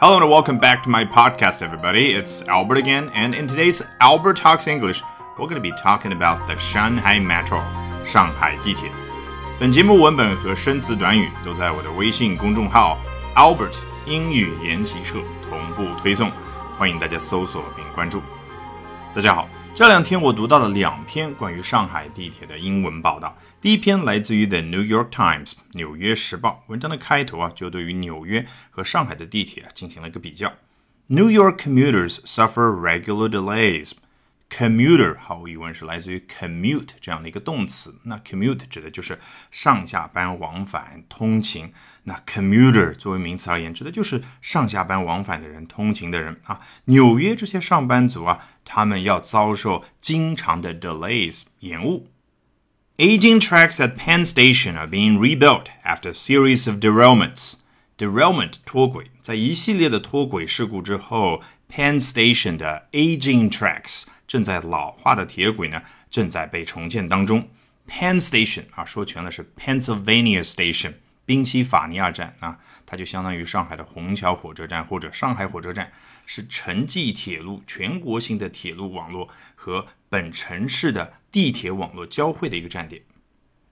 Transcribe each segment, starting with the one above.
Hello and welcome back to my podcast, everybody. It's Albert again, and in today's Albert Talks English, we're going to be talking about the Shanghai Metro, 上海地铁。本节目文本和生词短语都在我的微信公众号 Albert 英语研习社同步推送，欢迎大家搜索并关注。大家好， 这两天我读到了两篇关于上海地铁的英文报道。第一篇来自于 The New York Times 纽约时报，文章的开头啊，就对于纽约和上海的地铁啊进行了一个比较。New York commuters suffer regular delays. Commuter 毫无疑问是来自于 commute 这样的一个动词。那 commute 指的就是上下班往返通勤。那 commuter 作为名词而言，指的就是上下班往返的人、通勤的人啊。纽约这些上班族啊，他们要遭受经常的 delays 延误。Aging tracks at Penn Station are being rebuilt after a series of derailments. Derailment 脱轨，在一系列的脱轨事故之后，Penn Station 的 aging tracks 正在老化的铁轨呢，正在被重建当中。Penn Station 啊，说全了是 Pennsylvania Station，宾夕法尼亚站啊，它就相当于上海的虹桥火车站或者上海火车站，是城际铁路全国性的铁路网络和本城市的地铁网络交汇的一个站点。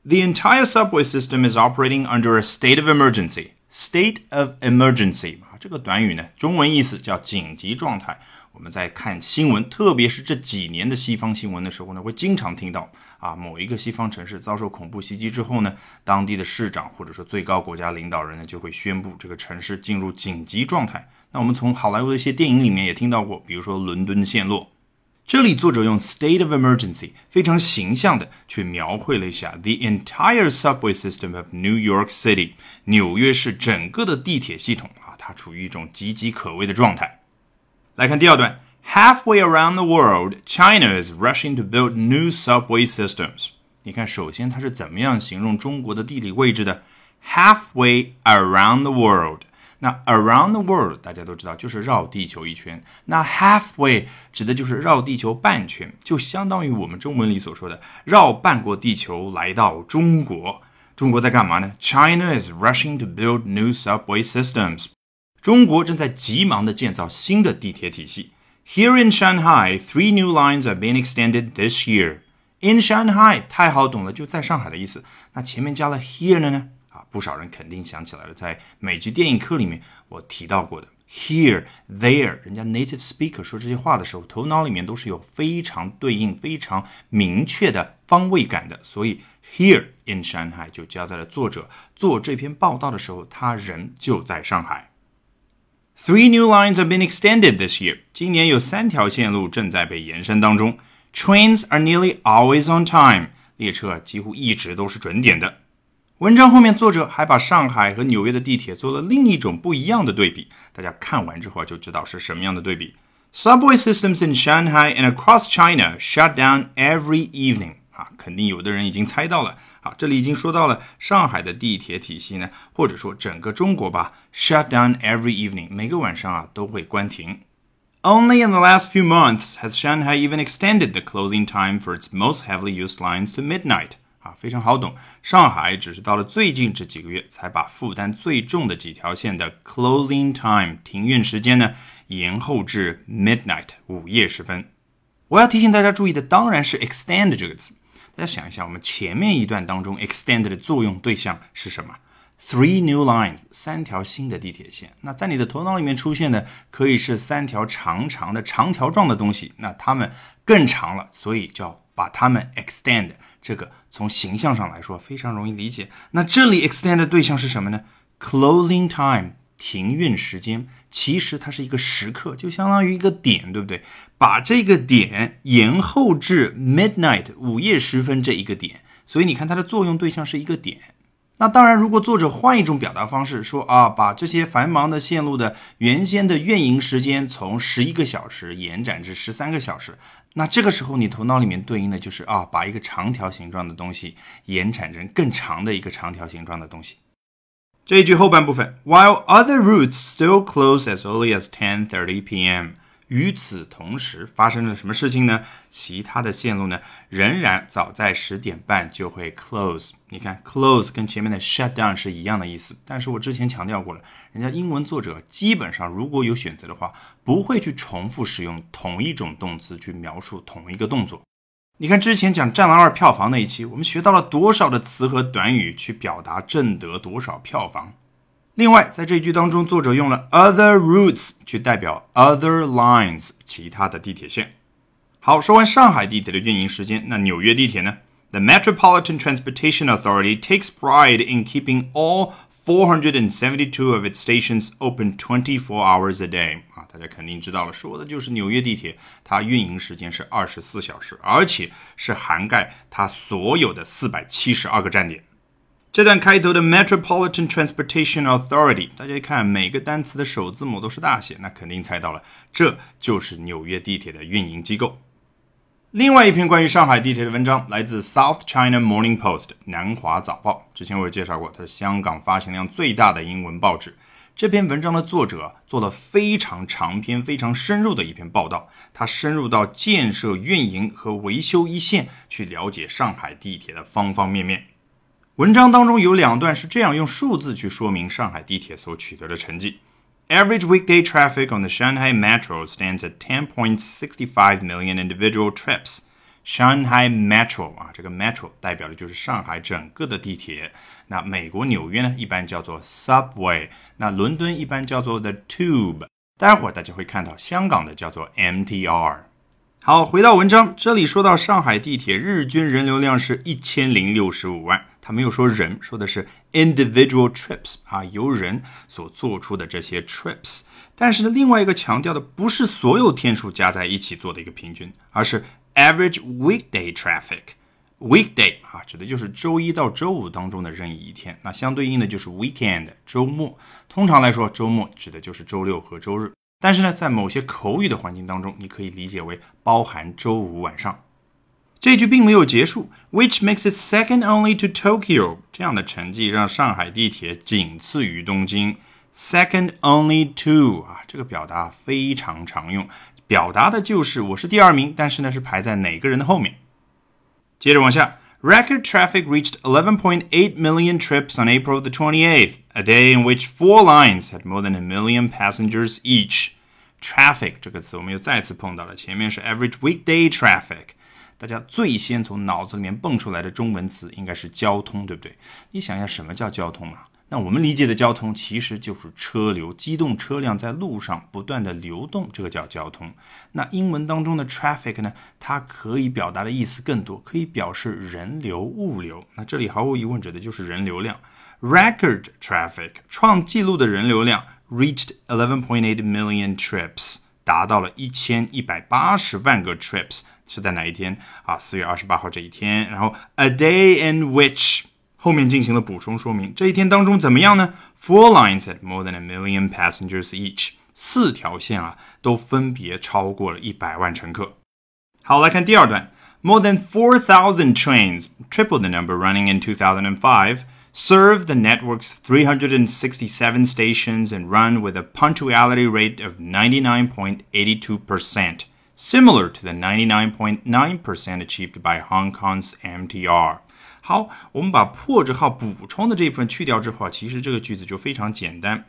The entire subway system is operating under a state of emergency. State of emergency 啊，这个短语呢，中文意思叫紧急状态。我们在看新闻，特别是这几年的西方新闻的时候呢，会经常听到啊，某一个西方城市遭受恐怖袭击之后呢，当地的市长或者说最高国家领导人呢，就会宣布这个城市进入紧急状态。那我们从好莱坞的一些电影里面也听到过，比如说伦敦陷落。这里作者用 state of emergency 非常形象的去描绘了一下 the entire subway system of New York City 纽约市整个的地铁系统啊，它处于一种岌岌可危的状态。来看第二段，halfway around the world, China is rushing to build new subway systems。你看，首先它是怎么样形容中国的地理位置的？halfway around the world。那 around the world 大家都知道就是绕地球一圈，那 halfway 指的就是绕地球半圈，就相当于我们中文里所说的绕半个地球来到中国。中国在干嘛呢？China is rushing to build new subway systems。 中国正在急忙地建造新的地铁体系。Here in Shanghai, three new lines are being extended this year. In Shanghai 太好懂了，就在上海的意思。那前面加了 here 的呢？啊，不少人肯定想起来了，在美剧电影课里面我提到过的 here there，人家 native speaker 说这些话的时候，头脑里面都是有非常对应、非常明确的方位感的，所以 here in Shanghai 就交代了作者做这篇报道的时候，他人就在上海。Three new lines have been extended this year。今年有三条线路正在被延伸当中。Trains are nearly always on time。列车几乎一直都是准点的。文章后面，作者还把上海和纽约的地铁做了另一种不一样的对比。大家看完之后就知道是什么样的对比。Subway systems in Shanghai and across China shut down every evening。啊，肯定有的人已经猜到了。这里已经说到了上海的地铁体系呢，或者说整个中国吧，shut down every evening，每个晚上啊都会关停。Only in the last few months has Shanghai even extended the closing time for its most heavily used lines to midnight。啊，非常好懂。上海只是到了最近这几个月，才把负担最重的几条线的 closing time 停运时间呢延后至 midnight 午夜时分。我要提醒大家注意的当然是 extend 这个词。大家想一下，我们前面一段当中 extend 的作用对象是什么？Three new lines，三条新的地铁线。那在你的头脑里面出现的可以是三条长长的长条状的东西，那它们更长了，所以叫把它们 extend。这个从形象上来说非常容易理解。那这里 extend 的对象是什么呢？Closing time 停运时间，其实它是一个时刻，就相当于一个点，对不对？把这个点延后至 midnight 午夜时分这一个点，所以你看它的作用对象是一个点。那当然，如果作者换一种表达方式说啊，把这些繁忙的线路的原先的运营时间从十一个小时延展至十三个小时，那这个时候你头脑里面对应的就是啊，把一个长条形状的东西延展成更长的一个长条形状的东西。这一句后半部分，While other routes still close as early as 10:30 p.m. 与此同时，发生了什么事情呢？其他的线路呢，仍然早在十点半就会 close。你看，close 跟前面的 shut down 是一样的意思。但是我之前强调过了，人家英文作者基本上如果有选择的话，不会去重复使用同一种动词去描述同一个动作。你看之前讲《战狼二》票房那一期，我们学到了多少的词和短语去表达挣得多少票房。另外，在这一句当中，作者用了 other routes 去代表 other lines 其他的地铁线。好，说完上海地铁的运营时间，那纽约地铁呢？The Metropolitan Transportation Authority takes pride in keeping all 472 of its stations open 24 hours a day。大家肯定知道了，说的就是纽约地铁，它运营时间是二十四小时，而且是涵盖它所有的四百七十二个站点。这段开头的 Metropolitan Transportation Authority，大家一看每个单词的首字母都是大写，那肯定猜到了，这就是纽约地铁的运营机构。另外一篇关于上海地铁的文章来自 South China Morning Post 南华早报，之前我有介绍过，它是香港发行量最大的英文报纸。这篇文章的作者做了非常长篇、非常深入的一篇报道，他深入到建设、运营和维修一线，去了解上海地铁的方方面面。文章当中有两段是这样用数字去说明上海地铁所取得的成绩：Average weekday traffic on the Shanghai Metro stands at 10.65 million individual trips. Shanghai Metro 啊，这个 Metro 代表的就是上海整个的地铁。那美国纽约呢，一般叫做 Subway；那伦敦一般叫做 The Tube。待会儿大家会看到香港的叫做 MTR。好，回到文章，这里说到上海地铁日均人流量是一千零六十五万。他没有说人，说的是 individual trips 啊，由人所做出的这些 trips。但是呢，另外一个强调的不是所有天数加在一起做的一个平均，而是 average weekday traffic。weekday 啊，指的就是周一到周五当中的任意一天。那相对应的就是 weekend 周末。通常来说，周末指的就是周六和周日。但是呢，在某些口语的环境当中，你可以理解为包含周五晚上。这句并没有结束，which makes it second only to Tokyo。这样的成绩让上海地铁仅次于东京。Second only to 啊，这个表达非常常用，表达的就是我是第二名，但是呢是排在哪个人的后面。接着往下，record traffic reached 11.8 million trips on April the 28th, a day in which four lines had more than a million passengers each. Traffic 这个词我们又再次碰到了，前面是 average weekday traffic。大家最先从脑子里面蹦出来的中文词应该是交通，对不对？你想一下，什么叫交通啊？那我们理解的交通其实就是车流，机动车辆在路上不断的流动，这个叫交通。那英文当中的 traffic 呢？它可以表达的意思更多，可以表示人流、物流。那这里毫无疑问指的就是人流量。Record traffic 创纪录的人流量 reached eleven point eight million trips，达到了一千一百八十万个 trips。是在哪一天啊？四月二十八号这一天，然后 a day in which 后面进行了补充说明，这一天当中怎么样呢？Four lines had more than a million passengers each，四条线啊都分别超过了一百万乘客。好，来看第二段，More than four thousand trains, triple the number running in 2005. Serve the network's 367 stations and run with a punctuality rate of 99.82%. similar to the 99.9% achieved by Hong Kong's MTR。好，我们把破折号补充的这部分去掉之后啊，其实这个句子就非常简单。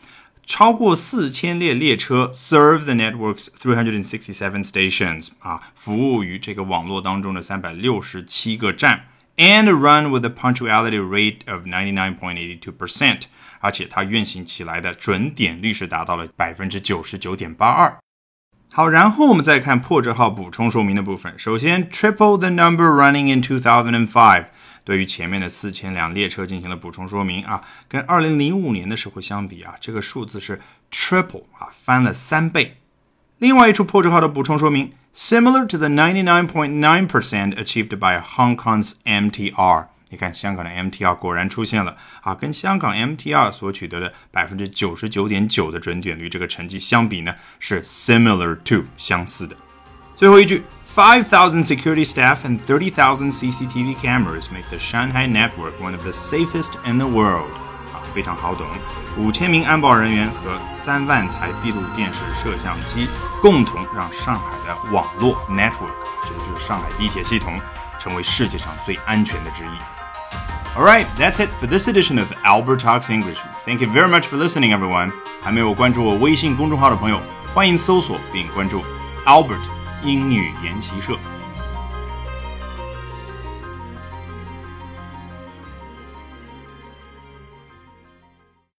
超过四千列列车 serve the network's 367 stations 啊，服务于这个网络当中的三百六十七个站，and run with a punctuality rate of 99.82%，而且它运行起来的准点率是达到了百分之九十九点八二。好，然后我们再看破折号补充说明的部分。首先，triple the number running in 2005，对于前面的四千辆列车进行了补充说明啊，跟二零零五年的时候相比啊，这个数字是 triple 啊，翻了三倍。另外一处破折号的补充说明，similar to the 99.9% achieved by Hong Kong's MTR。你看，香港的 MTR 果然出现了啊，跟香港 MTR 所取得的百分之九十九点九的准点率这个成绩相比呢，是 similar to 相似的。最后一句，five thousand security staff and thirty thousand CCTV cameras make the Shanghai network one of the safest in the world。啊，非常好懂。五千名安保人员和三万台闭路电视摄像机，共同让上海的网络 network，这个就是上海地铁系统，成为世界上最安全的之一。Alright, that's it for this edition of Albert Talks English. Thank you very much for listening, everyone. 还没有关注我微信公众号的朋友，欢迎搜索并关注 Albert 英语研习社。